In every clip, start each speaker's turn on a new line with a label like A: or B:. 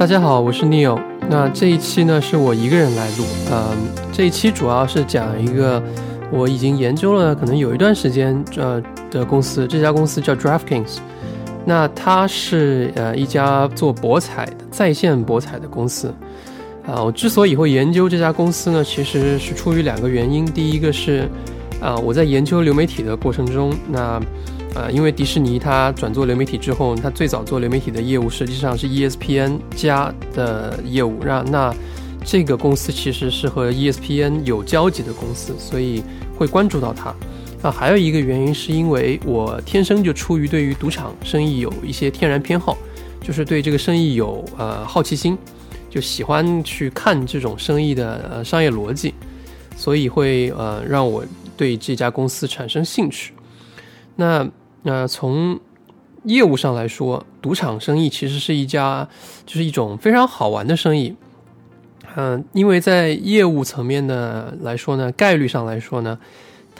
A: 大家好，我是 Neil。那这一期呢是我一个人来录，嗯，这一期主要是讲一个我已经研究了可能有一段时间呃的公司，这家公司叫 DraftKings。那它是呃一家做博彩的在线博彩的公司。啊，我之所以会研究这家公司呢，其实是出于两个原因。第一个是啊，我在研究流媒体的过程中，那呃，因为迪士尼它转做流媒体之后，它最早做流媒体的业务实际上是 ESPN 加的业务，让那这个公司其实是和 ESPN 有交集的公司，所以会关注到它。那，还有一个原因是因为我天生就出于对于赌场生意有一些天然偏好，就是对这个生意有呃好奇心，就喜欢去看这种生意的呃商业逻辑，所以会呃让我对这家公司产生兴趣。那那从业务上来说，赌场生意其实是一家就是一种非常好玩的生意。嗯，因为在业务层面的来说呢，概率上来说呢。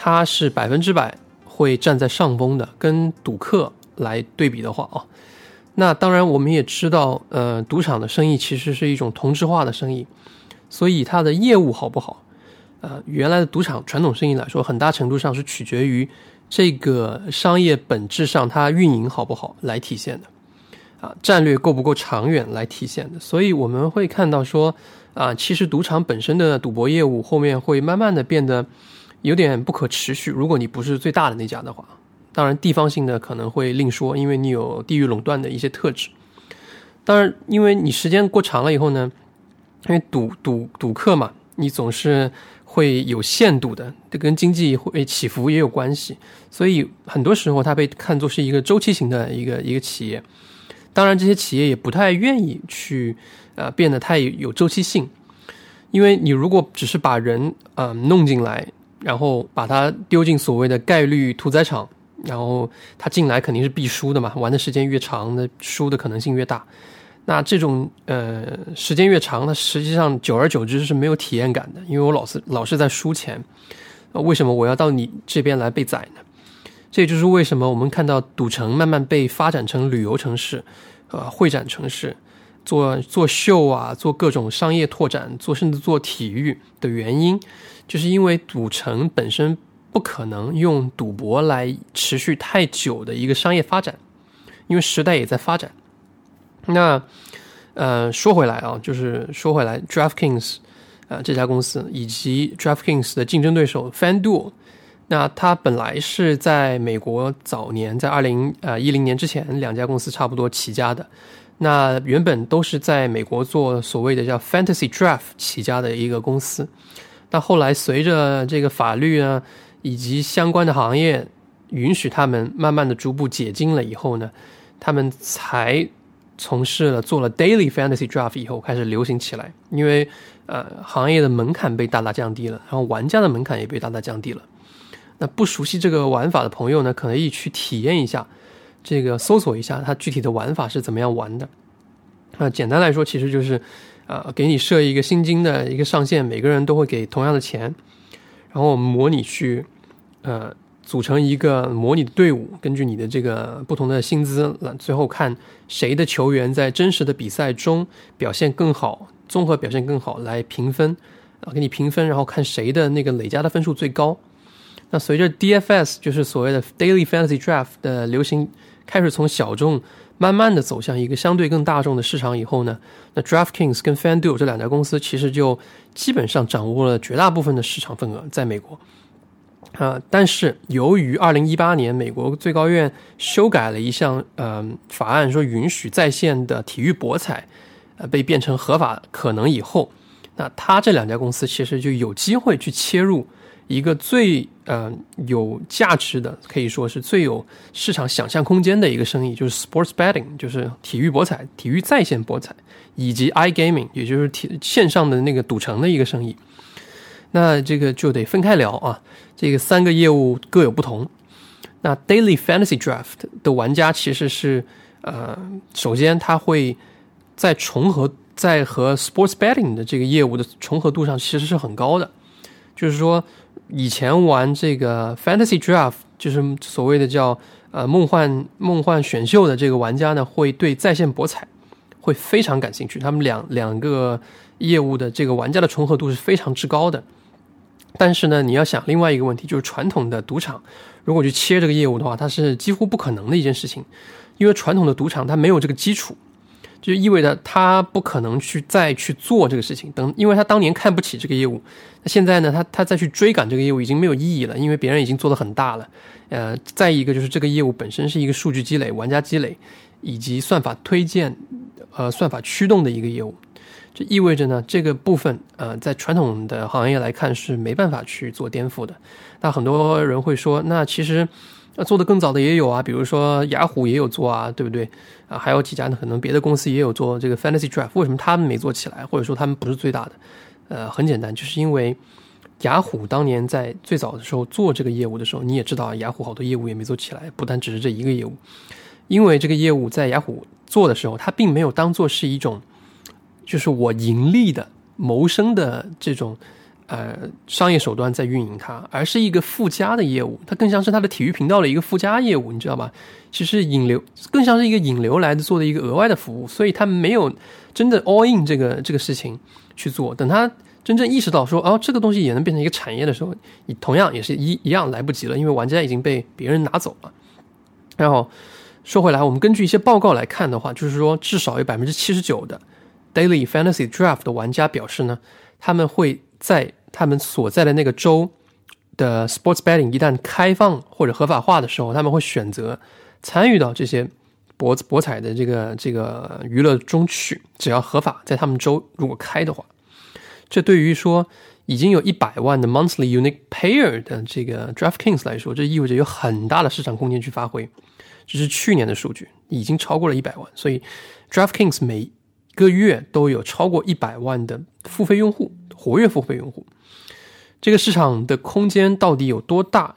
A: 它是百分之百会站在上风的，跟赌客来对比的话啊，那当然我们也知道，呃，赌场的生意其实是一种同质化的生意，所以它的业务好不好，呃，原来的赌场传统生意来说，很大程度上是取决于这个商业本质上它运营好不好来体现的，啊，战略够不够长远来体现的，所以我们会看到说，啊，其实赌场本身的赌博业务后面会慢慢的变得。有点不可持续。如果你不是最大的那家的话，当然地方性的可能会另说，因为你有地域垄断的一些特质。当然，因为你时间过长了以后呢，因为赌赌赌客嘛，你总是会有限度的，这跟经济会起伏也有关系。所以很多时候它被看作是一个周期型的一个一个企业。当然，这些企业也不太愿意去呃变得太有周期性，因为你如果只是把人呃弄进来。然后把它丢进所谓的概率屠宰场，然后他进来肯定是必输的嘛，玩的时间越长，那输的可能性越大。那这种呃时间越长，它实际上久而久之是没有体验感的，因为我老是老是在输钱，为什么我要到你这边来被宰呢？这也就是为什么我们看到赌城慢慢被发展成旅游城市，呃会展城市。做做秀啊，做各种商业拓展，做甚至做体育的原因，就是因为赌城本身不可能用赌博来持续太久的一个商业发展，因为时代也在发展。那呃，说回来啊，就是说回来，DraftKings 啊这家公司以及 DraftKings 的竞争对手 FanDuel，那它本来是在美国早年在二零呃一零年之前，两家公司差不多起家的。那原本都是在美国做所谓的叫 Fantasy Draft 起家的一个公司，那后来随着这个法律啊以及相关的行业允许他们慢慢的逐步解禁了以后呢，他们才从事了做了 Daily Fantasy Draft 以后开始流行起来，因为呃行业的门槛被大大降低了，然后玩家的门槛也被大大降低了。那不熟悉这个玩法的朋友呢，可以去体验一下。这个搜索一下它具体的玩法是怎么样玩的？那，简单来说，其实就是，呃，给你设一个薪金的一个上限，每个人都会给同样的钱，然后模拟去，呃，组成一个模拟的队伍，根据你的这个不同的薪资，最后看谁的球员在真实的比赛中表现更好，综合表现更好来评分，啊，给你评分，然后看谁的那个累加的分数最高。那随着 DFS 就是所谓的 Daily Fantasy Draft 的流行。开始从小众慢慢的走向一个相对更大众的市场以后呢，那 DraftKings 跟 FanDuel 这两家公司其实就基本上掌握了绝大部分的市场份额，在美国。啊，但是由于二零一八年美国最高院修改了一项呃法案，说允许在线的体育博彩呃被变成合法可能以后，那他这两家公司其实就有机会去切入。一个最呃有价值的，可以说是最有市场想象空间的一个生意，就是 sports betting，就是体育博彩、体育在线博彩，以及 i gaming，也就是体线上的那个赌城的一个生意。那这个就得分开聊啊，这个三个业务各有不同。那 daily fantasy draft 的玩家其实是呃，首先他会在重合在和 sports betting 的这个业务的重合度上其实是很高的，就是说。以前玩这个 Fantasy Draft，就是所谓的叫呃梦幻梦幻选秀的这个玩家呢，会对在线博彩会非常感兴趣，他们两两个业务的这个玩家的重合度是非常之高的。但是呢，你要想另外一个问题，就是传统的赌场如果去切这个业务的话，它是几乎不可能的一件事情，因为传统的赌场它没有这个基础，就意味着它不可能去再去做这个事情。等，因为他当年看不起这个业务，那现在呢，他他再去追赶这个业务已经没有意义了，因为别人已经做得很大了。呃，再一个就是这个业务本身是一个数据积累、玩家积累以及算法推荐、呃算法驱动的一个业务。意味着呢，这个部分呃，在传统的行业来看是没办法去做颠覆的。那很多人会说，那其实做的更早的也有啊，比如说雅虎也有做啊，对不对？啊，还有几家呢，可能别的公司也有做这个 Fantasy Draft，为什么他们没做起来？或者说他们不是最大的？呃，很简单，就是因为雅虎当年在最早的时候做这个业务的时候，你也知道，雅虎好多业务也没做起来，不单只是这一个业务，因为这个业务在雅虎做的时候，它并没有当做是一种。就是我盈利的、谋生的这种呃商业手段在运营它，而是一个附加的业务，它更像是它的体育频道的一个附加业务，你知道吧？其实引流更像是一个引流来的做的一个额外的服务，所以他没有真的 all in 这个这个事情去做。等他真正意识到说哦，这个东西也能变成一个产业的时候，你同样也是一一样来不及了，因为玩家已经被别人拿走了。然后说回来，我们根据一些报告来看的话，就是说至少有百分之七十九的。Daily Fantasy Draft 的玩家表示呢，他们会在他们所在的那个州的 Sports Betting 一旦开放或者合法化的时候，他们会选择参与到这些博博彩的这个这个娱乐中去，只要合法，在他们州如果开的话，这对于说已经有一百万的 Monthly Unique Payer 的这个 DraftKings 来说，这意味着有很大的市场空间去发挥。这是去年的数据，已经超过了一百万，所以 DraftKings 每个月都有超过一百万的付费用户，活跃付费用户，这个市场的空间到底有多大，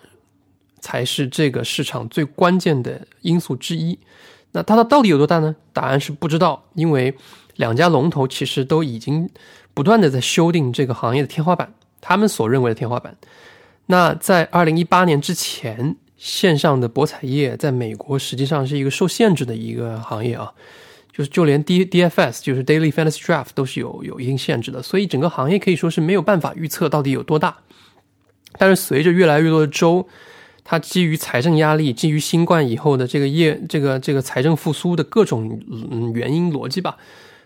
A: 才是这个市场最关键的因素之一。那它的到底有多大呢？答案是不知道，因为两家龙头其实都已经不断的在修订这个行业的天花板，他们所认为的天花板。那在二零一八年之前，线上的博彩业在美国实际上是一个受限制的一个行业啊。就是就连 D D F S 就是 Daily Fantasy Draft 都是有有一定限制的，所以整个行业可以说是没有办法预测到底有多大。但是随着越来越多的州，它基于财政压力，基于新冠以后的这个业这个这个财政复苏的各种嗯原因逻辑吧，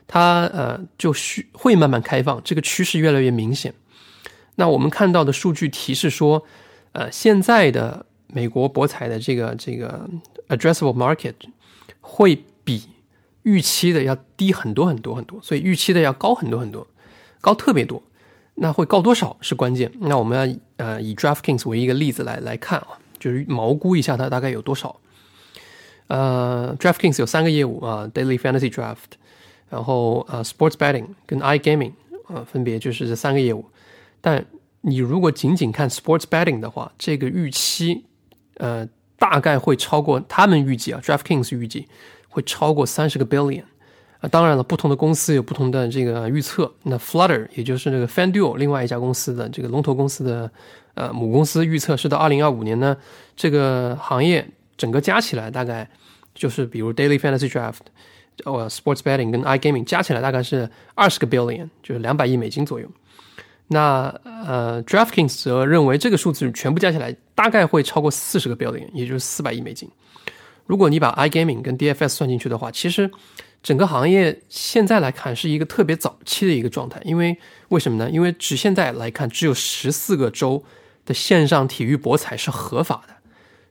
A: 它呃就需会慢慢开放，这个趋势越来越明显。那我们看到的数据提示说，呃，现在的美国博彩的这个这个 addressable market 会比预期的要低很多很多很多，所以预期的要高很多很多，高特别多。那会高多少是关键？那我们要呃以 DraftKings 为一个例子来来看啊，就是毛估一下它大概有多少。呃，DraftKings 有三个业务啊，Daily Fantasy Draft，然后呃 Sports Betting 跟 iGaming 啊，分别就是这三个业务。但你如果仅仅看 Sports Betting 的话，这个预期呃大概会超过他们预计啊，DraftKings 预计。会超过三十个 billion 啊！当然了，不同的公司有不同的这个预测。那 Flutter 也就是那个 FanDuel 另外一家公司的这个龙头公司的呃母公司预测是到二零二五年呢，这个行业整个加起来大概就是比如 Daily Fantasy Draft、呃 Sports Betting 跟 iGaming 加起来大概是二十个 billion，就是两百亿美金左右。那呃 DraftKings 则认为这个数字全部加起来大概会超过四十个 billion，也就是四百亿美金。如果你把 iGaming 跟 DFS 算进去的话，其实整个行业现在来看是一个特别早期的一个状态。因为为什么呢？因为只现在来看，只有十四个州的线上体育博彩是合法的。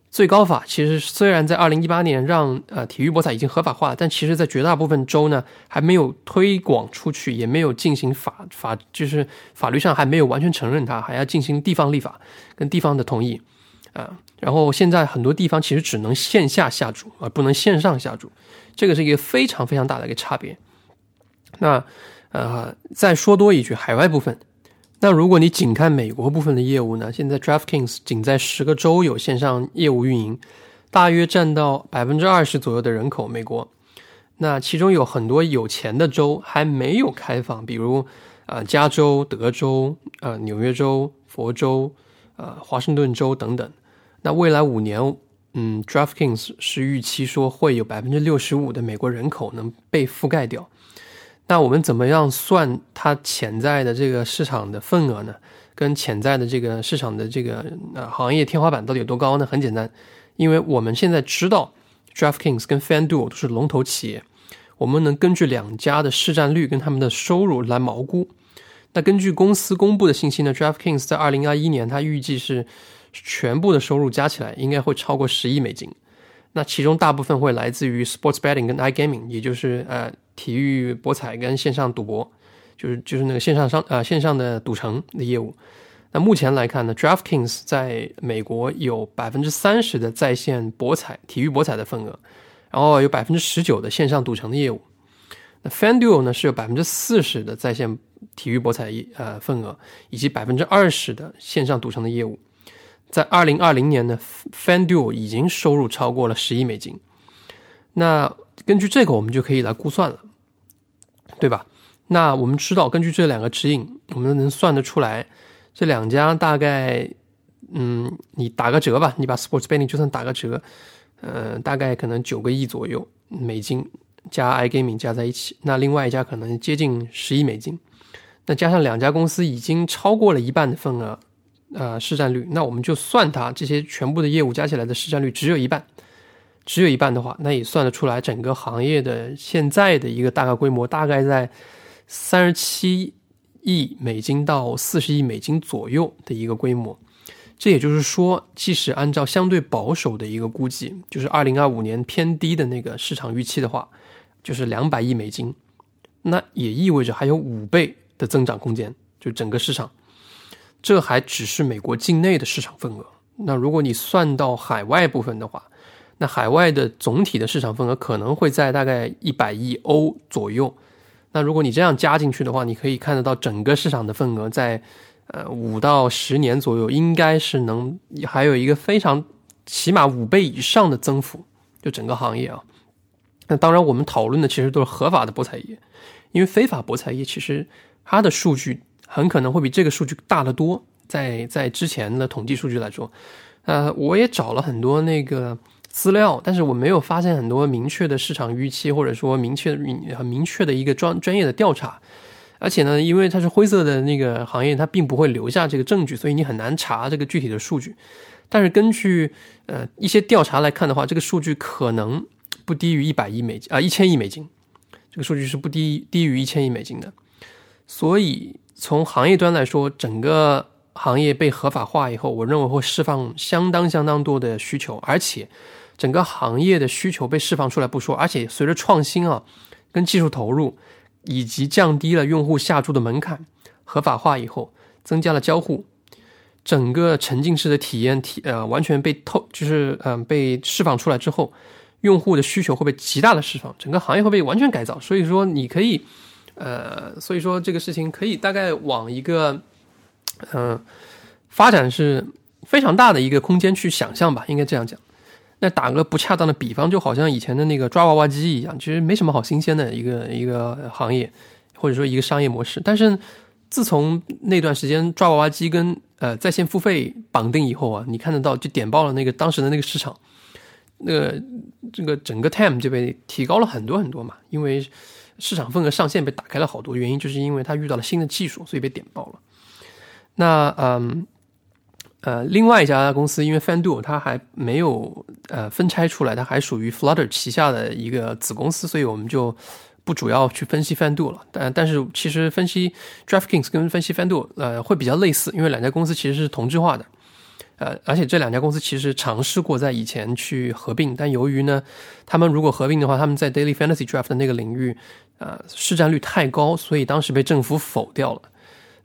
A: 最高法其实虽然在二零一八年让呃体育博彩已经合法化，但其实在绝大部分州呢还没有推广出去，也没有进行法法，就是法律上还没有完全承认它，还要进行地方立法跟地方的同意。啊，然后现在很多地方其实只能线下下注，而不能线上下注，这个是一个非常非常大的一个差别。那呃，再说多一句，海外部分，那如果你仅看美国部分的业务呢？现在 DraftKings 仅在十个州有线上业务运营，大约占到百分之二十左右的人口。美国，那其中有很多有钱的州还没有开放，比如啊，加州、德州、呃，纽约州、佛州、呃，华盛顿州等等。那未来五年嗯，DraftKings 是预期说会有百分之六十五的美国人口能被覆盖掉。那我们怎么样算它潜在的这个市场的份额呢？跟潜在的这个市场的这个呃行业天花板到底有多高呢？很简单，因为我们现在知道 DraftKings 跟 FanDuel 都是龙头企业，我们能根据两家的市占率跟他们的收入来毛估。那根据公司公布的信息呢，DraftKings 在二零二一年它预计是全部的收入加起来应该会超过十亿美金。那其中大部分会来自于 Sports Betting 跟 iGaming，也就是呃体育博彩跟线上赌博。就是就是那个线上商呃线上的赌城的业务，那目前来看呢，DraftKings 在美国有百分之三十的在线博彩体育博彩的份额，然后有百分之十九的线上赌城的业务。那 FanDuel 呢是有百分之四十的在线体育博彩业呃份额，以及百分之二十的线上赌城的业务。在二零二零年呢，FanDuel 已经收入超过了十亿美金。那根据这个，我们就可以来估算了，对吧？那我们知道，根据这两个指引，我们能算得出来，这两家大概，嗯，你打个折吧，你把 Sports Betting 就算打个折，呃，大概可能九个亿左右美金加 iGaming 加在一起，那另外一家可能接近十亿美金，那加上两家公司已经超过了一半的份额，呃，市占率，那我们就算它这些全部的业务加起来的市占率只有一半，只有一半的话，那也算得出来整个行业的现在的一个大概规模，大概在。三十七亿美金到四十亿美金左右的一个规模，这也就是说，即使按照相对保守的一个估计，就是二零二五年偏低的那个市场预期的话，就是两百亿美金，那也意味着还有五倍的增长空间，就整个市场，这还只是美国境内的市场份额。那如果你算到海外部分的话，那海外的总体的市场份额可能会在大概一百亿欧左右。那如果你这样加进去的话，你可以看得到整个市场的份额在，呃五到十年左右，应该是能还有一个非常起码五倍以上的增幅，就整个行业啊。那当然，我们讨论的其实都是合法的博彩业，因为非法博彩业其实它的数据很可能会比这个数据大得多。在在之前的统计数据来说，呃，我也找了很多那个。资料，但是我没有发现很多明确的市场预期，或者说明确明很明确的一个专专业的调查。而且呢，因为它是灰色的那个行业，它并不会留下这个证据，所以你很难查这个具体的数据。但是根据呃一些调查来看的话，这个数据可能不低于一百亿美金啊，一千亿美金。这个数据是不低低于一千亿美金的。所以从行业端来说，整个行业被合法化以后，我认为会释放相当相当多的需求，而且。整个行业的需求被释放出来不说，而且随着创新啊，跟技术投入，以及降低了用户下注的门槛，合法化以后，增加了交互，整个沉浸式的体验体呃完全被透，就是嗯被释放出来之后，用户的需求会被极大的释放，整个行业会被完全改造。所以说你可以，呃，所以说这个事情可以大概往一个嗯发展是非常大的一个空间去想象吧，应该这样讲。那打个不恰当的比方，就好像以前的那个抓娃娃机一样，其实没什么好新鲜的一个一个行业，或者说一个商业模式。但是自从那段时间抓娃娃机跟呃在线付费绑定以后啊，你看得到就点爆了那个当时的那个市场，那个这个整个 TAM 就被提高了很多很多嘛，因为市场份额上限被打开了好多，原因就是因为它遇到了新的技术，所以被点爆了。那嗯。呃，另外一家公司，因为 FanDuel 它还没有呃分拆出来，它还属于 Flutter 旗下的一个子公司，所以我们就不主要去分析 FanDuel 了。但但是其实分析 DraftKings 跟分析 FanDuel 呃会比较类似，因为两家公司其实是同质化的。呃，而且这两家公司其实尝试过在以前去合并，但由于呢，他们如果合并的话，他们在 Daily Fantasy Draft 的那个领域，呃，市占率太高，所以当时被政府否掉了。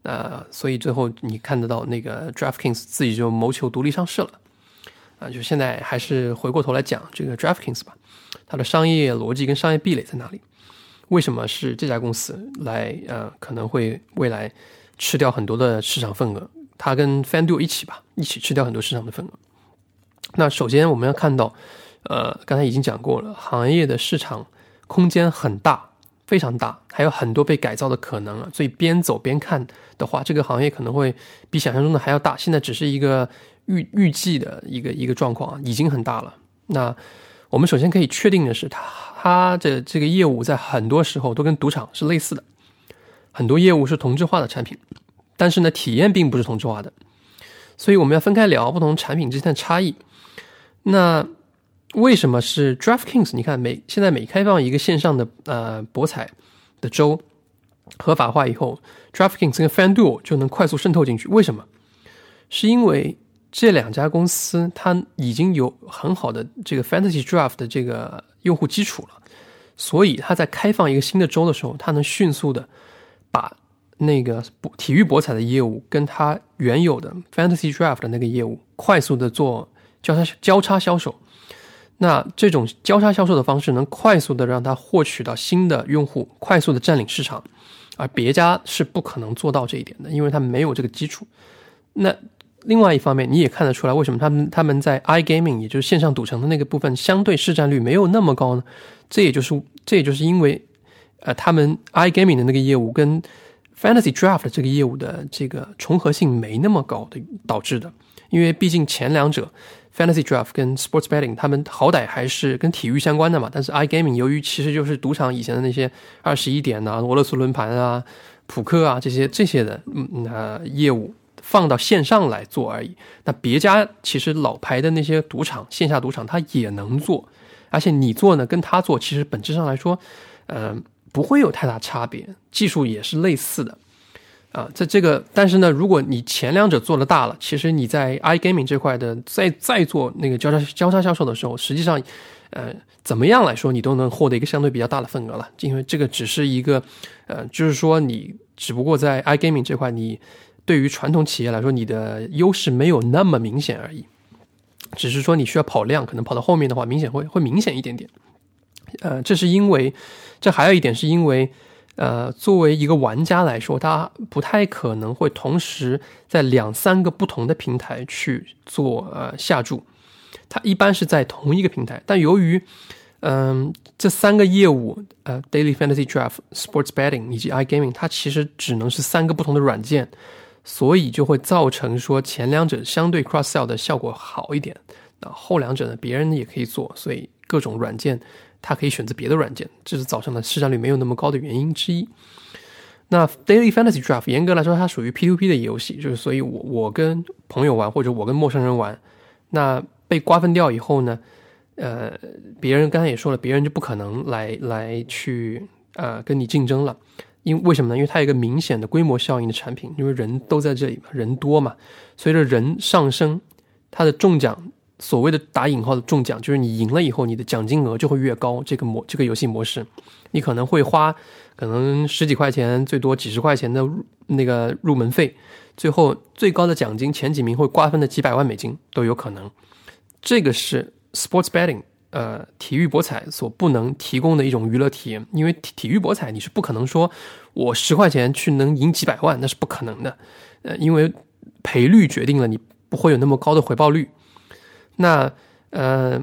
A: 呃，所以最后你看得到那个 DraftKings 自己就谋求独立上市了，啊，就现在还是回过头来讲这个 DraftKings 吧，它的商业逻辑跟商业壁垒在哪里？为什么是这家公司来呃可能会未来吃掉很多的市场份额？它跟 FanDuel 一起吧，一起吃掉很多市场的份额。那首先我们要看到，呃，刚才已经讲过了，行业的市场空间很大。非常大，还有很多被改造的可能啊！所以边走边看的话，这个行业可能会比想象中的还要大。现在只是一个预预计的一个一个状况啊，已经很大了。那我们首先可以确定的是，它它的这个业务在很多时候都跟赌场是类似的，很多业务是同质化的产品，但是呢，体验并不是同质化的，所以我们要分开聊不同产品之间的差异。那为什么是 DraftKings？你看每现在每开放一个线上的呃博彩的州合法化以后，DraftKings 跟 FanDuel 就能快速渗透进去。为什么？是因为这两家公司它已经有很好的这个 Fantasy Draft 的这个用户基础了，所以它在开放一个新的州的时候，它能迅速的把那个博体育博彩的业务跟它原有的 Fantasy Draft 的那个业务快速的做交叉交叉销售。那这种交叉销售的方式能快速的让它获取到新的用户，快速的占领市场，而别家是不可能做到这一点的，因为它没有这个基础。那另外一方面，你也看得出来，为什么他们他们在 iGaming，也就是线上赌城的那个部分，相对市占率没有那么高呢？这也就是这也就是因为，呃，他们 iGaming 的那个业务跟 Fantasy Draft 这个业务的这个重合性没那么高的导致的，因为毕竟前两者。Fantasy Draft 跟 Sports Betting，他们好歹还是跟体育相关的嘛。但是 iGaming 由于其实就是赌场以前的那些二十一点呐、俄罗斯轮盘啊、扑克啊这些这些的嗯呃业务放到线上来做而已。那别家其实老牌的那些赌场线下赌场它也能做，而且你做呢跟他做其实本质上来说，嗯不会有太大差别，技术也是类似的。啊，在这个，但是呢，如果你前两者做的大了，其实你在 iGaming 这块的再再做那个交叉交叉销售的时候，实际上，呃，怎么样来说，你都能获得一个相对比较大的份额了。因为这个只是一个，呃，就是说你只不过在 iGaming 这块，你对于传统企业来说，你的优势没有那么明显而已。只是说你需要跑量，可能跑到后面的话，明显会会明显一点点。呃，这是因为，这还有一点是因为。呃，作为一个玩家来说，他不太可能会同时在两三个不同的平台去做呃下注，他一般是在同一个平台。但由于嗯这三个业务呃，Daily Fantasy Draft、Sports Betting 以及 iGaming，它其实只能是三个不同的软件，所以就会造成说前两者相对 cross sell 的效果好一点，那后两者呢，别人也可以做，所以各种软件。他可以选择别的软件，这是造成了市占率没有那么高的原因之一。那 Daily Fantasy Draft 严格来说，它属于 P2P 的游戏，就是所以我我跟朋友玩或者我跟陌生人玩，那被瓜分掉以后呢，呃，别人刚才也说了，别人就不可能来来去呃跟你竞争了，因为什么呢？因为它有一个明显的规模效应的产品，因为人都在这里嘛，人多嘛，随着人上升，它的中奖。所谓的打引号的中奖，就是你赢了以后，你的奖金额就会越高。这个模这个游戏模式，你可能会花可能十几块钱，最多几十块钱的那个入门费，最后最高的奖金前几名会瓜分的几百万美金都有可能。这个是 sports betting，呃，体育博彩所不能提供的一种娱乐体验，因为体体育博彩你是不可能说我十块钱去能赢几百万，那是不可能的。呃，因为赔率决定了你不会有那么高的回报率。那呃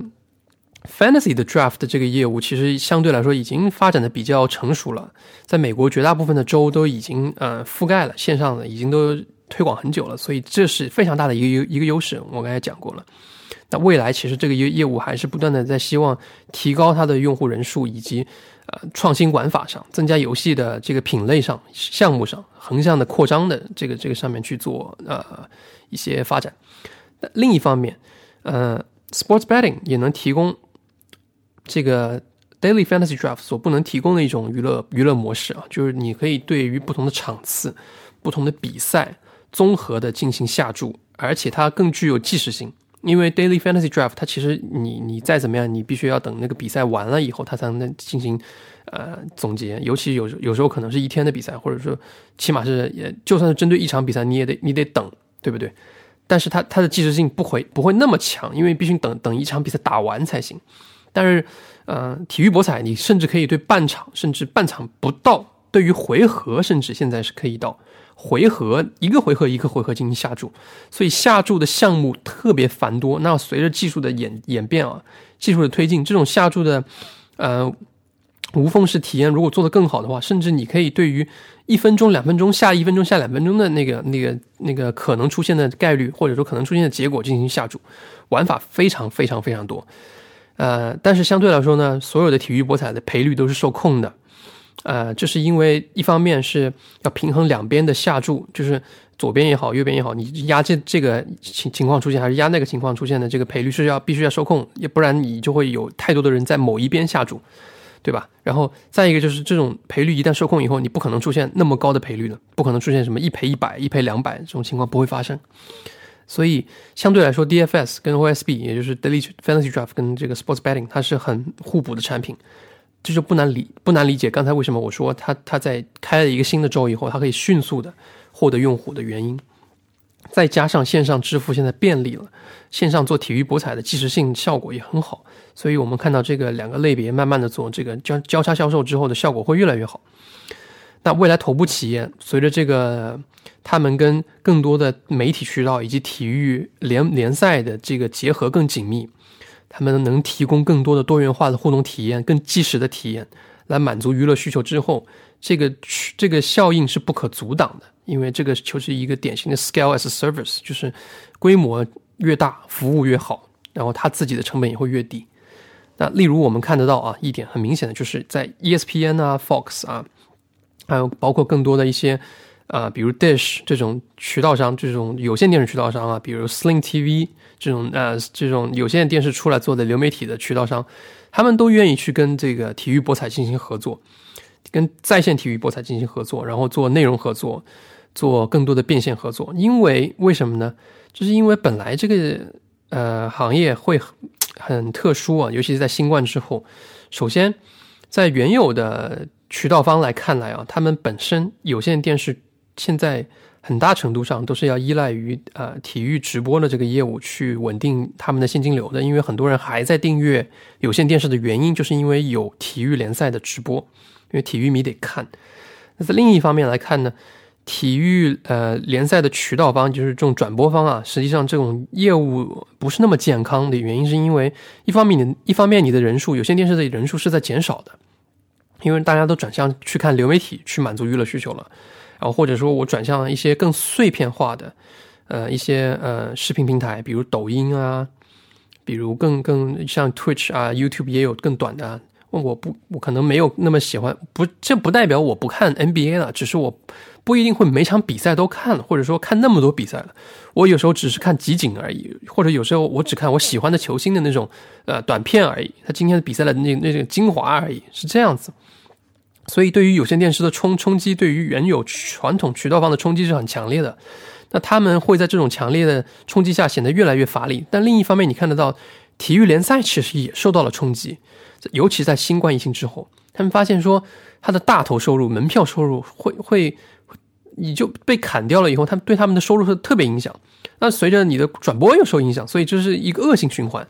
A: ，Fantasy 的 Draft 这个业务其实相对来说已经发展的比较成熟了，在美国绝大部分的州都已经呃覆盖了线上的，已经都推广很久了，所以这是非常大的一个优一个优势。我刚才讲过了，那未来其实这个业业务还是不断的在希望提高它的用户人数，以及呃创新玩法上，增加游戏的这个品类上、项目上横向的扩张的这个这个上面去做呃一些发展。那另一方面。呃，Sports Betting 也能提供这个 Daily Fantasy Draft 所不能提供的一种娱乐娱乐模式啊，就是你可以对于不同的场次、不同的比赛综合的进行下注，而且它更具有即时性。因为 Daily Fantasy Draft 它其实你你再怎么样，你必须要等那个比赛完了以后，它才能进行呃总结。尤其有有时候可能是一天的比赛，或者说起码是也就算是针对一场比赛，你也得你得等，对不对？但是它它的即时性不会不会那么强，因为必须等等一场比赛打完才行。但是，呃，体育博彩你甚至可以对半场甚至半场不到，对于回合甚至现在是可以到回合一个回合一个回合进行下注，所以下注的项目特别繁多。那随着技术的演演变啊，技术的推进，这种下注的呃无缝式体验如果做得更好的话，甚至你可以对于。一分钟、两分钟下一分钟下两分钟的那个、那个、那个可能出现的概率，或者说可能出现的结果进行下注，玩法非常非常非常多。呃，但是相对来说呢，所有的体育博彩的赔率都是受控的。呃，这是因为一方面是要平衡两边的下注，就是左边也好，右边也好，你压这这个情情况出现，还是压那个情况出现的，这个赔率是要必须要受控，也不然你就会有太多的人在某一边下注，对吧？然后再一个就是这种赔率一旦受控以后，你不可能出现那么高的赔率了，不可能出现什么一赔一百、一赔两百这种情况不会发生。所以相对来说，DFS 跟 OSB，也就是 Daily Fantasy Draft 跟这个 Sports Betting，它是很互补的产品。这就不难理不难理解，刚才为什么我说它它在开了一个新的州以后，它可以迅速的获得用户的原因。再加上线上支付现在便利了，线上做体育博彩的即时性效果也很好，所以我们看到这个两个类别慢慢的做这个交交叉销售之后的效果会越来越好。那未来头部企业随着这个他们跟更多的媒体渠道以及体育联联赛的这个结合更紧密。他们能提供更多的多元化的互动体验，更即时的体验，来满足娱乐需求之后，这个这个效应是不可阻挡的，因为这个就是一个典型的 scale as service，就是规模越大，服务越好，然后它自己的成本也会越低。那例如我们看得到啊，一点很明显的就是在 ESPN 啊、Fox 啊，还有包括更多的一些。啊，比如 Dish 这种渠道商，这种有线电视渠道商啊，比如 Sling TV 这种呃这种有线电视出来做的流媒体的渠道商，他们都愿意去跟这个体育博彩进行合作，跟在线体育博彩进行合作，然后做内容合作，做更多的变现合作。因为为什么呢？就是因为本来这个呃行业会很特殊啊，尤其是在新冠之后，首先在原有的渠道方来看来啊，他们本身有线电视。现在很大程度上都是要依赖于呃体育直播的这个业务去稳定他们的现金流的，因为很多人还在订阅有线电视的原因，就是因为有体育联赛的直播，因为体育迷得看。那在另一方面来看呢，体育呃联赛的渠道方就是这种转播方啊，实际上这种业务不是那么健康的原因，是因为一方面你一方面你的人数有线电视的人数是在减少的，因为大家都转向去看流媒体去满足娱乐需求了。然后或者说我转向一些更碎片化的，呃，一些呃视频平台，比如抖音啊，比如更更像 Twitch 啊，YouTube 也有更短的。我不，我可能没有那么喜欢，不，这不代表我不看 NBA 了，只是我不一定会每场比赛都看，或者说看那么多比赛了。我有时候只是看集锦而已，或者有时候我只看我喜欢的球星的那种呃短片而已，他今天的比赛的那那个精华而已，是这样子。所以，对于有线电视的冲冲击，对于原有传统渠道方的冲击是很强烈的。那他们会在这种强烈的冲击下显得越来越乏力。但另一方面，你看得到体育联赛其实也受到了冲击，尤其在新冠疫情之后，他们发现说，他的大头收入、门票收入会会你就被砍掉了以后，他们对他们的收入是特别影响。那随着你的转播又受影响，所以这是一个恶性循环。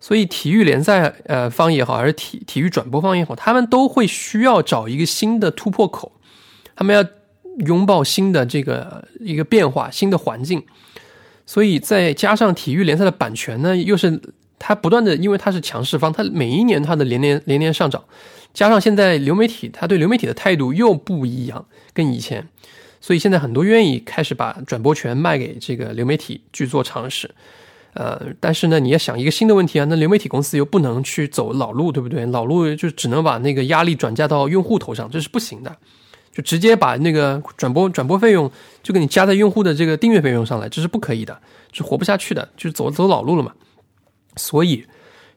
A: 所以，体育联赛呃方也好，还是体体育转播方也好，他们都会需要找一个新的突破口，他们要拥抱新的这个一个变化、新的环境。所以，再加上体育联赛的版权呢，又是它不断的，因为它是强势方，它每一年它的连年连年上涨，加上现在流媒体，它对流媒体的态度又不一样，跟以前，所以现在很多愿意开始把转播权卖给这个流媒体去做尝试。呃，但是呢，你要想一个新的问题啊，那流媒体公司又不能去走老路，对不对？老路就只能把那个压力转嫁到用户头上，这是不行的，就直接把那个转播转播费用就给你加在用户的这个订阅费用上来，这是不可以的，是活不下去的，就是走走老路了嘛。所以，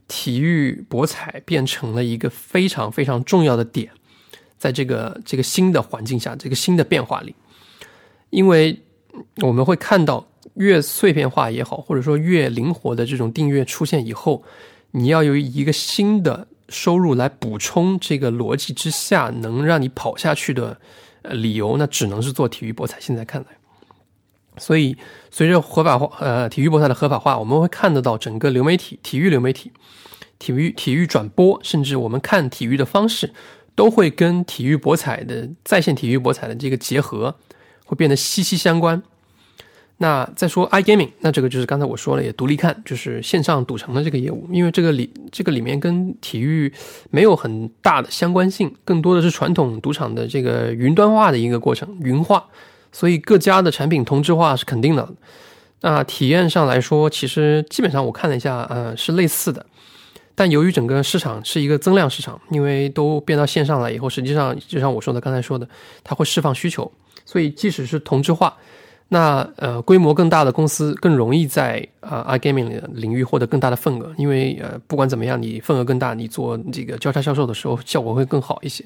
A: 体育博彩变成了一个非常非常重要的点，在这个这个新的环境下，这个新的变化里，因为我们会看到。越碎片化也好，或者说越灵活的这种订阅出现以后，你要有一个新的收入来补充这个逻辑之下能让你跑下去的理由，那只能是做体育博彩。现在看来，所以随着合法化，呃，体育博彩的合法化，我们会看得到整个流媒体、体育流媒体、体育体育转播，甚至我们看体育的方式，都会跟体育博彩的在线体育博彩的这个结合，会变得息息相关。那再说 iGaming，那这个就是刚才我说了，也独立看，就是线上赌城的这个业务，因为这个里这个里面跟体育没有很大的相关性，更多的是传统赌场的这个云端化的一个过程，云化，所以各家的产品同质化是肯定的。那体验上来说，其实基本上我看了一下，呃，是类似的。但由于整个市场是一个增量市场，因为都变到线上来以后，实际上就像我说的刚才说的，它会释放需求，所以即使是同质化，那呃规模更大的公司更容易在啊 iGaming 领域获得更大的份额，因为呃不管怎么样，你份额更大，你做这个交叉销售的时候效果会更好一些。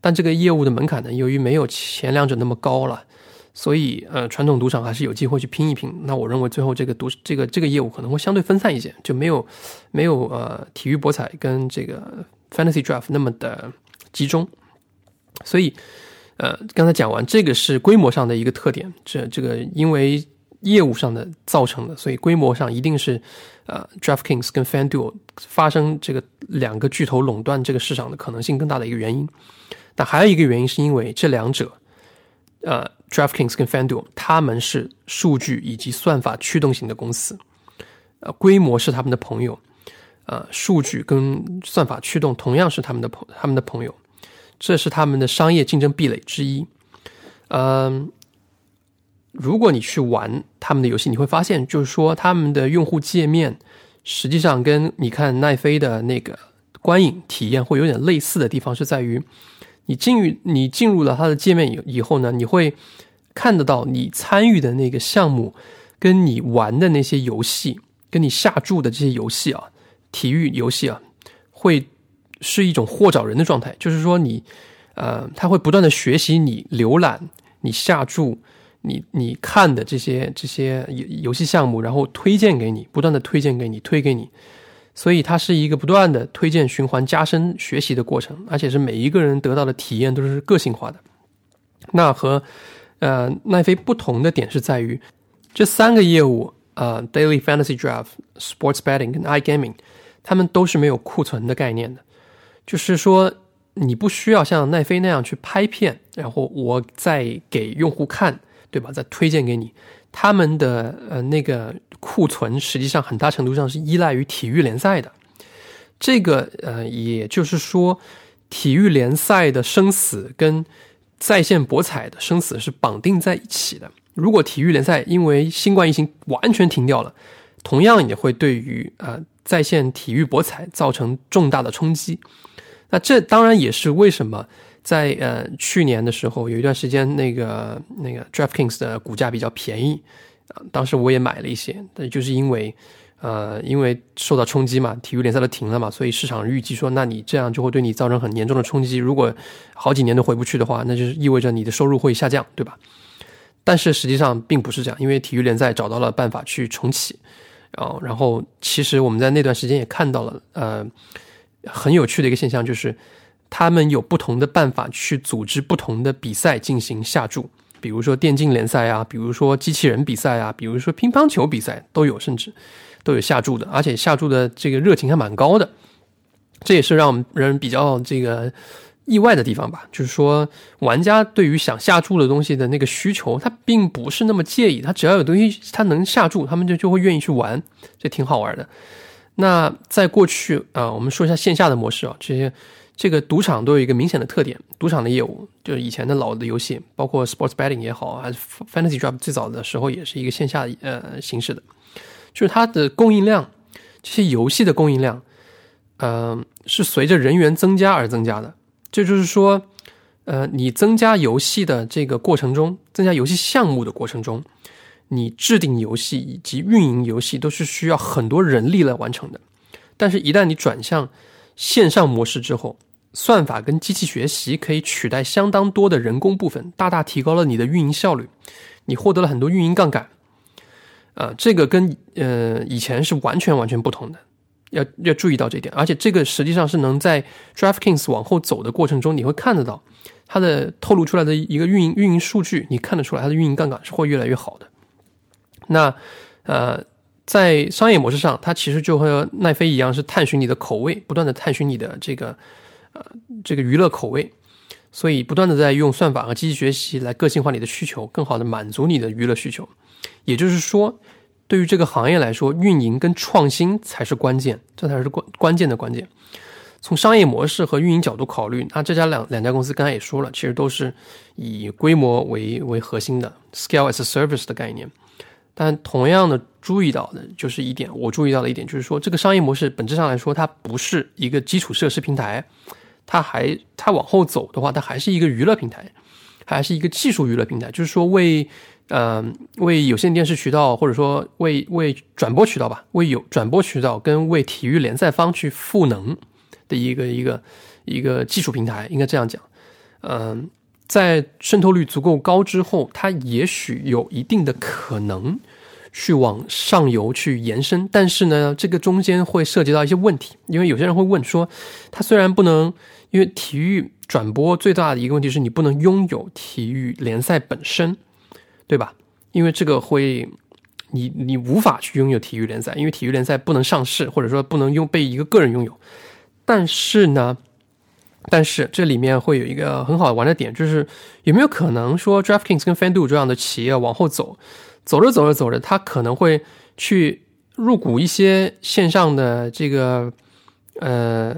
A: 但这个业务的门槛呢，由于没有前两者那么高了。所以，呃，传统赌场还是有机会去拼一拼。那我认为最后这个赌这个这个业务可能会相对分散一些，就没有没有呃体育博彩跟这个 fantasy draft 那么的集中。所以，呃，刚才讲完这个是规模上的一个特点，这这个因为业务上的造成的，所以规模上一定是呃 DraftKings 跟 FanDuel 发生这个两个巨头垄断这个市场的可能性更大的一个原因。但还有一个原因是因为这两者。呃，DraftKings 跟 FanDuel，他们是数据以及算法驱动型的公司，呃，规模是他们的朋友，呃，数据跟算法驱动同样是他们的朋他们的朋友，这是他们的商业竞争壁垒之一。嗯，如果你去玩他们的游戏，你会发现，就是说他们的用户界面实际上跟你看奈飞的那个观影体验会有点类似的地方是在于。你进入你进入了它的界面以以后呢，你会看得到你参与的那个项目，跟你玩的那些游戏，跟你下注的这些游戏啊，体育游戏啊，会是一种货找人的状态。就是说你，呃，它会不断的学习你浏览、你下注、你你看的这些这些游游戏项目，然后推荐给你，不断的推荐给你，推给你。所以它是一个不断的推荐循环、加深学习的过程，而且是每一个人得到的体验都是个性化的。那和呃奈飞不同的点是在于，这三个业务啊，Daily Fantasy Draft、Sports Betting 跟 iGaming，他们都是没有库存的概念的，就是说你不需要像奈飞那样去拍片，然后我再给用户看，对吧？再推荐给你。他们的呃那个库存实际上很大程度上是依赖于体育联赛的，这个呃也就是说，体育联赛的生死跟在线博彩的生死是绑定在一起的。如果体育联赛因为新冠疫情完全停掉了，同样也会对于呃在线体育博彩造成重大的冲击。那这当然也是为什么。在呃去年的时候，有一段时间，那个那个 DraftKings 的股价比较便宜当时我也买了一些，但就是因为呃因为受到冲击嘛，体育联赛都停了嘛，所以市场预计说，那你这样就会对你造成很严重的冲击。如果好几年都回不去的话，那就是意味着你的收入会下降，对吧？但是实际上并不是这样，因为体育联赛找到了办法去重启，然后然后其实我们在那段时间也看到了呃很有趣的一个现象就是。他们有不同的办法去组织不同的比赛进行下注，比如说电竞联赛啊，比如说机器人比赛啊，比如说乒乓球比赛都有，甚至都有下注的，而且下注的这个热情还蛮高的。这也是让人比较这个意外的地方吧，就是说玩家对于想下注的东西的那个需求，他并不是那么介意，他只要有东西他能下注，他们就就会愿意去玩，这挺好玩的。那在过去啊，我们说一下线下的模式啊，这些。这个赌场都有一个明显的特点，赌场的业务就是以前的老的游戏，包括 sports betting 也好，还是 fantasy draft 最早的时候也是一个线下呃形式的，就是它的供应量，这些游戏的供应量，嗯，是随着人员增加而增加的。这就是说，呃，你增加游戏的这个过程中，增加游戏项目的过程中，你制定游戏以及运营游戏都是需要很多人力来完成的。但是，一旦你转向线上模式之后，算法跟机器学习可以取代相当多的人工部分，大大提高了你的运营效率，你获得了很多运营杠杆。啊，这个跟呃以前是完全完全不同的，要要注意到这一点。而且这个实际上是能在 DraftKings 往后走的过程中，你会看得到它的透露出来的一个运营运营数据，你看得出来它的运营杠杆是会越来越好的。那呃，在商业模式上，它其实就和奈飞一样，是探寻你的口味，不断的探寻你的这个。呃，这个娱乐口味，所以不断的在用算法和机器学习来个性化你的需求，更好的满足你的娱乐需求。也就是说，对于这个行业来说，运营跟创新才是关键，这才是关关键的关键。从商业模式和运营角度考虑，那这家两两家公司刚才也说了，其实都是以规模为为核心的 scale as a service 的概念。但同样的注意到的就是一点，我注意到的一点就是说，这个商业模式本质上来说，它不是一个基础设施平台，它还它往后走的话，它还是一个娱乐平台，还是一个技术娱乐平台，就是说为嗯为有线电视渠道或者说为为转播渠道吧，为有转播渠道跟为体育联赛方去赋能的一个一个一个技术平台，应该这样讲，嗯。在渗透率足够高之后，它也许有一定的可能去往上游去延伸，但是呢，这个中间会涉及到一些问题，因为有些人会问说，它虽然不能，因为体育转播最大的一个问题是你不能拥有体育联赛本身，对吧？因为这个会，你你无法去拥有体育联赛，因为体育联赛不能上市，或者说不能用被一个个人拥有，但是呢。但是这里面会有一个很好玩的点，就是有没有可能说，DraftKings 跟 FanDuel 这样的企业往后走，走着走着走着，他可能会去入股一些线上的这个呃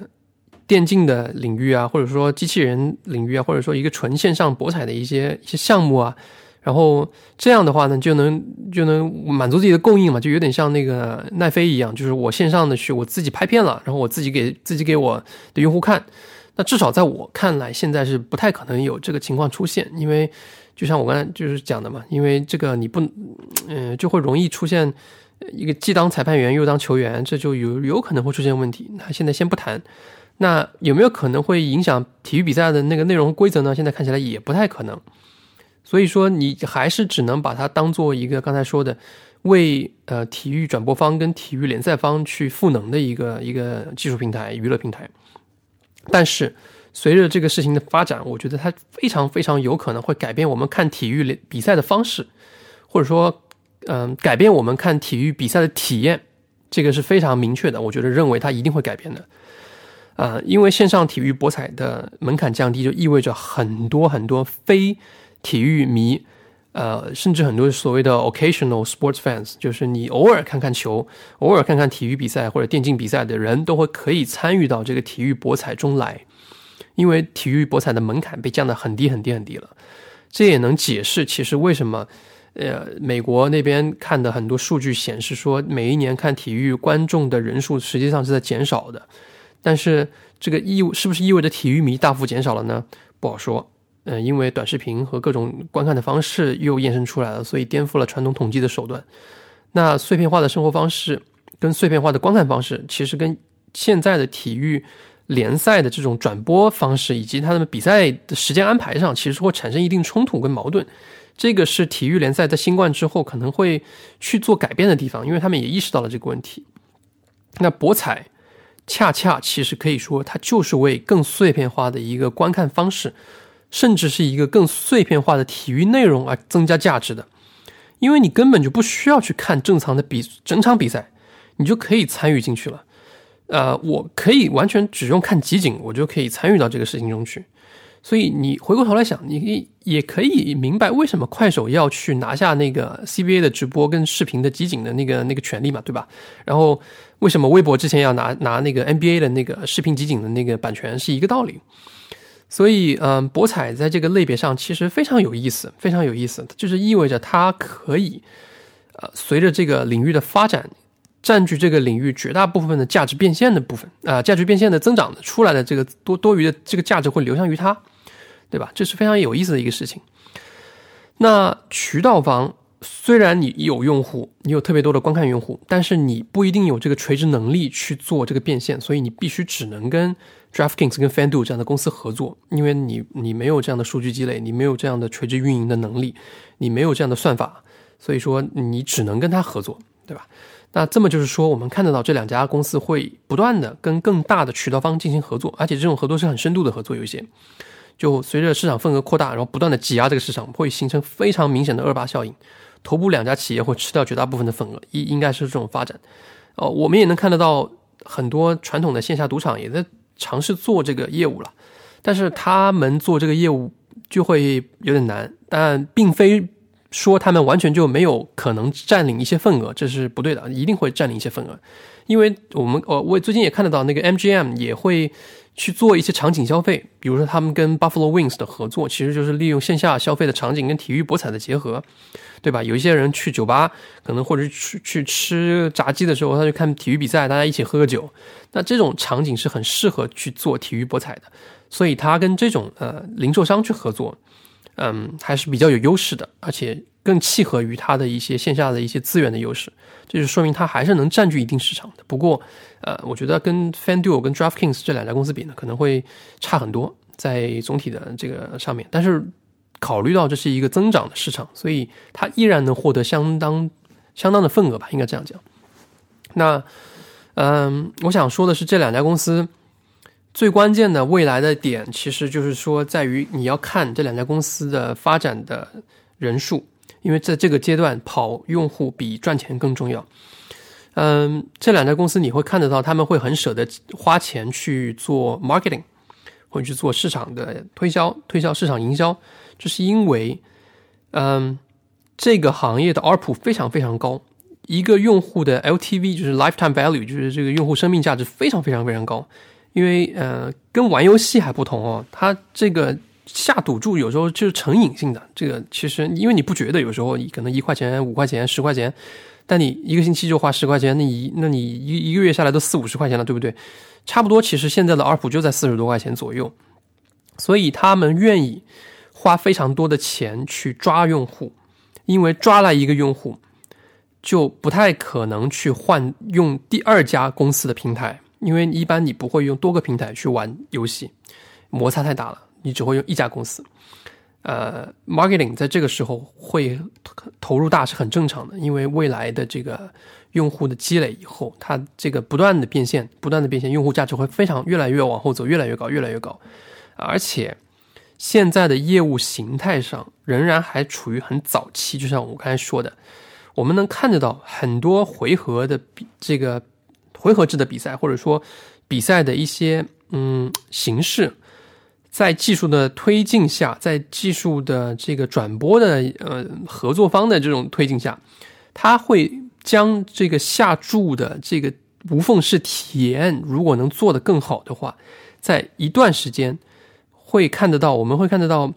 A: 电竞的领域啊，或者说机器人领域啊，或者说一个纯线上博彩的一些一些项目啊，然后这样的话呢，就能就能满足自己的供应嘛，就有点像那个奈飞一样，就是我线上的去我自己拍片了，然后我自己给自己给我的用户看。那至少在我看来，现在是不太可能有这个情况出现，因为就像我刚才就是讲的嘛，因为这个你不，嗯，就会容易出现一个既当裁判员又当球员，这就有有可能会出现问题。那现在先不谈，那有没有可能会影响体育比赛的那个内容规则呢？现在看起来也不太可能。所以说，你还是只能把它当做一个刚才说的为呃体育转播方跟体育联赛方去赋能的一个一个技术平台、娱乐平台。但是，随着这个事情的发展，我觉得它非常非常有可能会改变我们看体育比赛的方式，或者说，嗯，改变我们看体育比赛的体验。这个是非常明确的，我觉得认为它一定会改变的。啊，因为线上体育博彩的门槛降低，就意味着很多很多非体育迷。呃，甚至很多所谓的 occasional sports fans，就是你偶尔看看球，偶尔看看体育比赛或者电竞比赛的人，都会可以参与到这个体育博彩中来，因为体育博彩的门槛被降得很低很低很低了。这也能解释其实为什么，呃，美国那边看的很多数据显示说，每一年看体育观众的人数实际上是在减少的。但是这个意是不是意味着体育迷大幅减少了呢？不好说。嗯，因为短视频和各种观看的方式又衍生出来了，所以颠覆了传统统计的手段。那碎片化的生活方式跟碎片化的观看方式，其实跟现在的体育联赛的这种转播方式以及他们比赛的时间安排上，其实会产生一定冲突跟矛盾。这个是体育联赛在新冠之后可能会去做改变的地方，因为他们也意识到了这个问题。那博彩恰恰其实可以说，它就是为更碎片化的一个观看方式。甚至是一个更碎片化的体育内容而增加价值的，因为你根本就不需要去看正常的比整场比赛，你就可以参与进去了。呃，我可以完全只用看集锦，我就可以参与到这个事情中去。所以你回过头来想，你也可以明白为什么快手要去拿下那个 CBA 的直播跟视频的集锦的那个那个权利嘛，对吧？然后为什么微博之前要拿拿那个 NBA 的那个视频集锦的那个版权是一个道理。所以，嗯，博彩在这个类别上其实非常有意思，非常有意思，就是意味着它可以，呃，随着这个领域的发展，占据这个领域绝大部分的价值变现的部分，啊，价值变现的增长的出来的这个多多余的这个价值会流向于它，对吧？这是非常有意思的一个事情。那渠道方虽然你有用户，你有特别多的观看用户，但是你不一定有这个垂直能力去做这个变现，所以你必须只能跟。DraftKings 跟 FanDuel 这样的公司合作，因为你你没有这样的数据积累，你没有这样的垂直运营的能力，你没有这样的算法，所以说你只能跟他合作，对吧？那这么就是说，我们看得到这两家公司会不断的跟更大的渠道方进行合作，而且这种合作是很深度的合作，有一些就随着市场份额扩大，然后不断的挤压这个市场，会形成非常明显的二八效应，头部两家企业会吃掉绝大部分的份额，应应该是这种发展。哦，我们也能看得到很多传统的线下赌场也在。尝试做这个业务了，但是他们做这个业务就会有点难，但并非说他们完全就没有可能占领一些份额，这是不对的，一定会占领一些份额，因为我们呃，我最近也看得到那个 MGM 也会去做一些场景消费，比如说他们跟 Buffalo Wings 的合作，其实就是利用线下消费的场景跟体育博彩的结合，对吧？有一些人去酒吧，可能或者去去吃炸鸡的时候，他去看体育比赛，大家一起喝个酒，那这种场景是很适合去做体育博彩的，所以他跟这种呃零售商去合作，嗯，还是比较有优势的，而且。更契合于它的一些线下的一些资源的优势，这就说明它还是能占据一定市场的。不过，呃，我觉得跟 FanDuel 跟 DraftKings 这两家公司比呢，可能会差很多在总体的这个上面。但是，考虑到这是一个增长的市场，所以它依然能获得相当相当的份额吧，应该这样讲。那，嗯，我想说的是，这两家公司最关键的未来的点，其实就是说，在于你要看这两家公司的发展的人数。因为在这个阶段跑用户比赚钱更重要。嗯，这两家公司你会看得到，他们会很舍得花钱去做 marketing，或者去做市场的推销、推销市场营销，这是因为，嗯，这个行业的 ARPU 非常非常高，一个用户的 LTV 就是 lifetime value，就是这个用户生命价值非常非常非常高。因为呃，跟玩游戏还不同哦，它这个。下赌注有时候就是成瘾性的，这个其实因为你不觉得，有时候你可能一块钱、五块钱、十块钱，但你一个星期就花十块钱，那你那你一一个月下来都四五十块钱了，对不对？差不多，其实现在的 ARPU 就在四十多块钱左右，所以他们愿意花非常多的钱去抓用户，因为抓来一个用户就不太可能去换用第二家公司的平台，因为一般你不会用多个平台去玩游戏，摩擦太大了。你只会用一家公司，呃，marketing 在这个时候会投入大是很正常的，因为未来的这个用户的积累以后，它这个不断的变现，不断的变现，用户价值会非常越来越往后走，越来越高，越来越高。而且现在的业务形态上仍然还处于很早期，就像我刚才说的，我们能看得到很多回合的这个回合制的比赛，或者说比赛的一些嗯形式。在技术的推进下，在技术的这个转播的呃合作方的这种推进下，他会将这个下注的这个无缝式体验，如果能做得更好的话，在一段时间会看得到，我们会看得到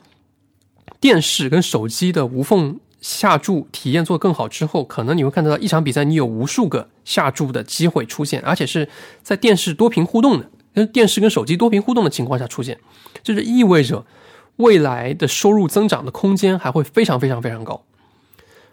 A: 电视跟手机的无缝下注体验做更好之后，可能你会看得到一场比赛你有无数个下注的机会出现，而且是在电视多屏互动的。跟电视跟手机多屏互动的情况下出现，这就是意味着未来的收入增长的空间还会非常非常非常高，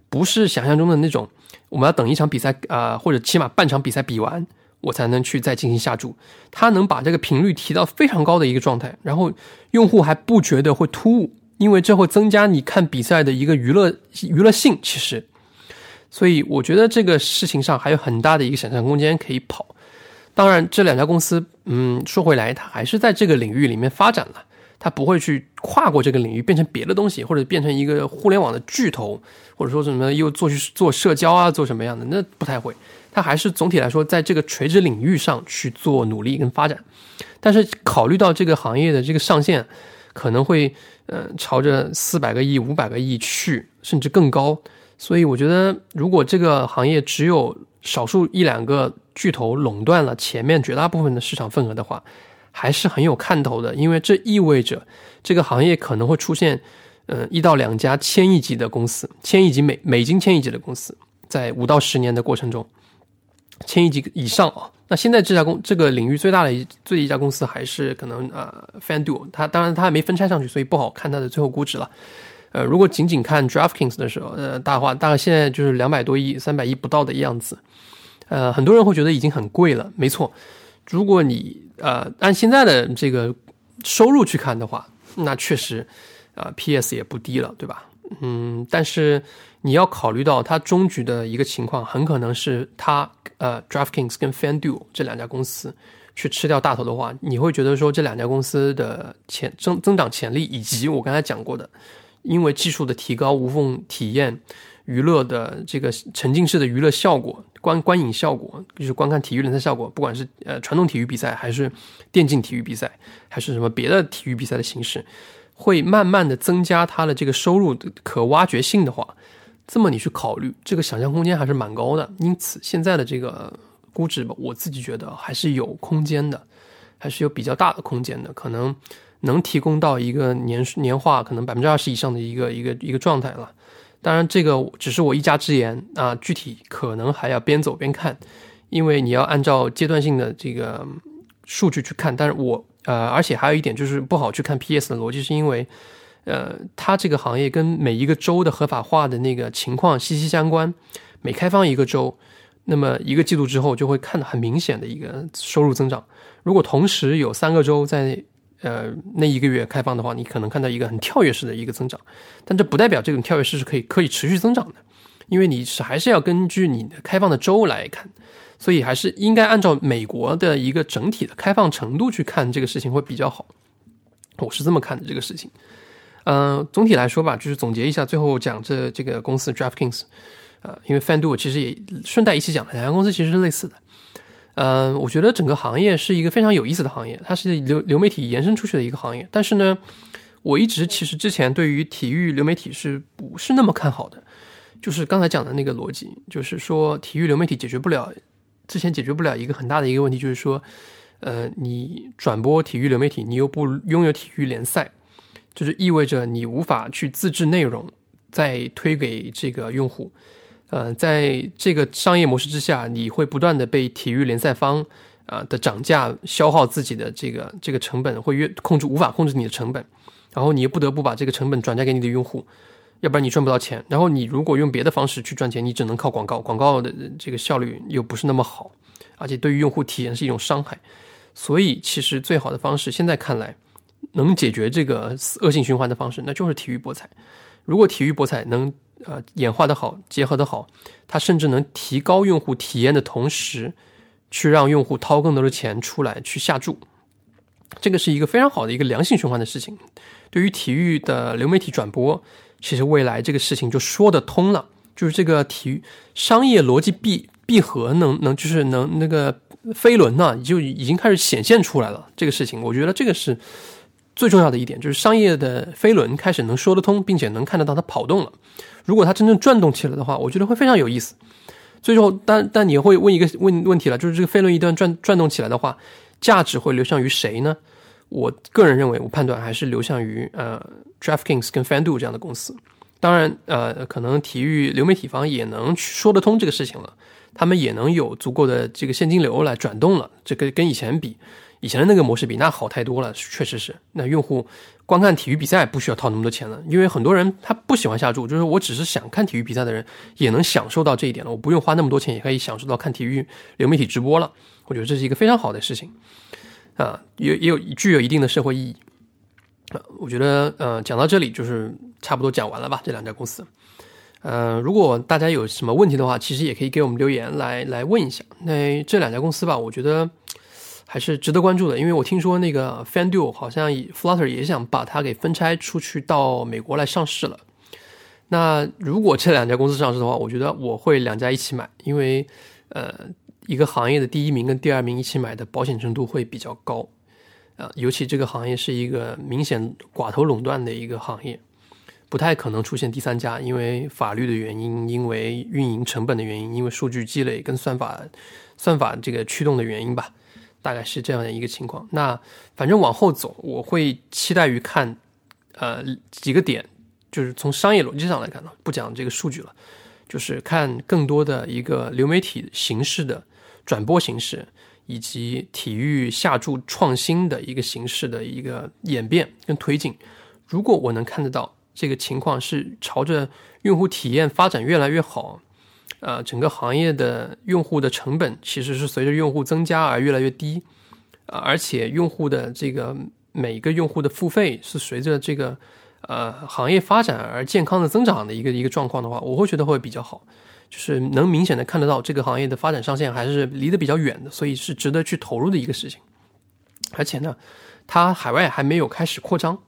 A: 不是想象中的那种我们要等一场比赛啊，或者起码半场比赛比完我才能去再进行下注。它能把这个频率提到非常高的一个状态，然后用户还不觉得会突兀，因为这会增加你看比赛的一个娱乐娱乐性。其实，所以我觉得这个事情上还有很大的一个想象空间可以跑。当然，这两家公司，嗯，说回来，它还是在这个领域里面发展了，它不会去跨过这个领域变成别的东西，或者变成一个互联网的巨头，或者说什么又做去做社交啊，做什么样的，那不太会。它还是总体来说，在这个垂直领域上去做努力跟发展。但是考虑到这个行业的这个上限可能会，呃，朝着四百个亿、五百个亿去，甚至更高，所以我觉得，如果这个行业只有少数一两个。巨头垄断了前面绝大部分的市场份额的话，还是很有看头的，因为这意味着这个行业可能会出现，呃，一到两家千亿级的公司，千亿级美美金千亿级的公司，在五到十年的过程中，千亿级以上啊。那现在这家公这个领域最大的一最一家公司还是可能呃，FanDuel，它当然它还没分拆上去，所以不好看它的最后估值了。呃，如果仅仅看 DraftKings 的时候，呃，大话大概现在就是两百多亿、三百亿不到的样子。呃，很多人会觉得已经很贵了，没错。如果你呃按现在的这个收入去看的话，那确实，啊，PS 也不低了，对吧？嗯，但是你要考虑到它终局的一个情况，很可能是它呃，DraftKings 跟 FanDuel 这两家公司去吃掉大头的话，你会觉得说这两家公司的潜增增长潜力，以及我刚才讲过的，因为技术的提高，无缝体验。娱乐的这个沉浸式的娱乐效果、观观影效果，就是观看体育联赛效果，不管是呃传统体育比赛，还是电竞体育比赛，还是什么别的体育比赛的形式，会慢慢的增加它的这个收入的可挖掘性的话，这么你去考虑，这个想象空间还是蛮高的。因此，现在的这个估值吧，我自己觉得还是有空间的，还是有比较大的空间的，可能能提供到一个年年化可能百分之二十以上的一个一个一个状态了。当然，这个只是我一家之言啊，具体可能还要边走边看，因为你要按照阶段性的这个数据去看。但是我呃，而且还有一点就是不好去看 PS 的逻辑，是因为呃，它这个行业跟每一个州的合法化的那个情况息息相关。每开放一个州，那么一个季度之后就会看到很明显的一个收入增长。如果同时有三个州在。呃，那一个月开放的话，你可能看到一个很跳跃式的一个增长，但这不代表这种跳跃式是可以可以持续增长的，因为你是还是要根据你的开放的州来看，所以还是应该按照美国的一个整体的开放程度去看这个事情会比较好。我是这么看的这个事情。嗯，总体来说吧，就是总结一下，最后讲这这个公司 DraftKings，呃，因为 FanDuel 其实也顺带一起讲了，两家公司其实是类似的。嗯，我觉得整个行业是一个非常有意思的行业，它是流流媒体延伸出去的一个行业。但是呢，我一直其实之前对于体育流媒体是不是那么看好的？就是刚才讲的那个逻辑，就是说体育流媒体解决不了，之前解决不了一个很大的一个问题，就是说，呃，你转播体育流媒体，你又不拥有体育联赛，就是意味着你无法去自制内容，再推给这个用户。呃，在这个商业模式之下，你会不断的被体育联赛方啊的涨价消耗自己的这个这个成本，会越控制无法控制你的成本，然后你又不得不把这个成本转嫁给你的用户，要不然你赚不到钱。然后你如果用别的方式去赚钱，你只能靠广告，广告的这个效率又不是那么好，而且对于用户体验是一种伤害。所以其实最好的方式，现在看来能解决这个恶性循环的方式，那就是体育博彩。如果体育博彩能。呃，演化的好，结合的好，它甚至能提高用户体验的同时，去让用户掏更多的钱出来去下注，这个是一个非常好的一个良性循环的事情。对于体育的流媒体转播，其实未来这个事情就说得通了，就是这个体育商业逻辑闭闭合能能就是能那个飞轮呢，就已经开始显现出来了。这个事情，我觉得这个是最重要的一点，就是商业的飞轮开始能说得通，并且能看得到它跑动了。如果它真正转动起来的话，我觉得会非常有意思。最后，但但你会问一个问问题了，就是这个飞轮一旦转转动起来的话，价值会流向于谁呢？我个人认为，我判断还是流向于呃，DraftKings 跟 FanDuel 这样的公司。当然，呃，可能体育流媒体方也能说得通这个事情了，他们也能有足够的这个现金流来转动了。这个跟以前比，以前的那个模式比那好太多了，确实是。那用户。观看体育比赛不需要掏那么多钱了，因为很多人他不喜欢下注，就是我只是想看体育比赛的人也能享受到这一点了，我不用花那么多钱也可以享受到看体育流媒体直播了。我觉得这是一个非常好的事情，啊，也也有具有一定的社会意义。啊，我觉得呃讲到这里就是差不多讲完了吧，这两家公司。呃，如果大家有什么问题的话，其实也可以给我们留言来来问一下。那这两家公司吧，我觉得。还是值得关注的，因为我听说那个 FanDuel 好像 Flutter 也想把它给分拆出去到美国来上市了。那如果这两家公司上市的话，我觉得我会两家一起买，因为呃，一个行业的第一名跟第二名一起买的保险程度会比较高啊，尤其这个行业是一个明显寡头垄断的一个行业，不太可能出现第三家，因为法律的原因，因为运营成本的原因，因为数据积累跟算法算法这个驱动的原因吧。大概是这样的一个情况。那反正往后走，我会期待于看，呃，几个点，就是从商业逻辑上来看呢，不讲这个数据了，就是看更多的一个流媒体形式的转播形式，以及体育下注创新的一个形式的一个演变跟推进。如果我能看得到这个情况是朝着用户体验发展越来越好。呃，整个行业的用户的成本其实是随着用户增加而越来越低，啊，而且用户的这个每一个用户的付费是随着这个呃行业发展而健康的增长的一个一个状况的话，我会觉得会比较好，就是能明显的看得到这个行业的发展上限还是离得比较远的，所以是值得去投入的一个事情。而且呢，它海外还没有开始扩张，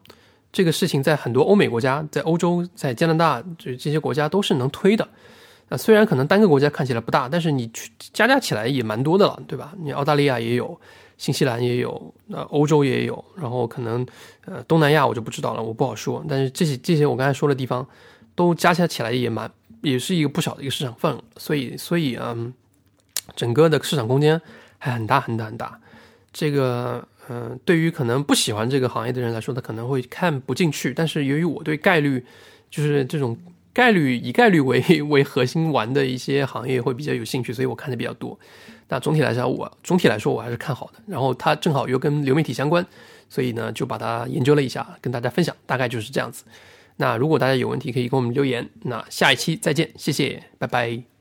A: 这个事情在很多欧美国家、在欧洲、在加拿大这这些国家都是能推的。虽然可能单个国家看起来不大，但是你去加加起来也蛮多的了，对吧？你澳大利亚也有，新西兰也有，那欧洲也有，然后可能呃东南亚我就不知道了，我不好说。但是这些这些我刚才说的地方，都加加起来也蛮，也是一个不小的一个市场份额。所以所以嗯，整个的市场空间还很大很大很大。这个，嗯，对于可能不喜欢这个行业的人来说，他可能会看不进去。但是由于我对概率，就是这种概率以概率为 为核心玩的一些行业会比较有兴趣，所以我看的比较多。那总体来说，我总体来说我还是看好的。然后它正好又跟流媒体相关，所以呢就把它研究了一下，跟大家分享，大概就是这样子。那如果大家有问题，可以给我们留言。那下一期再见，谢谢，拜拜。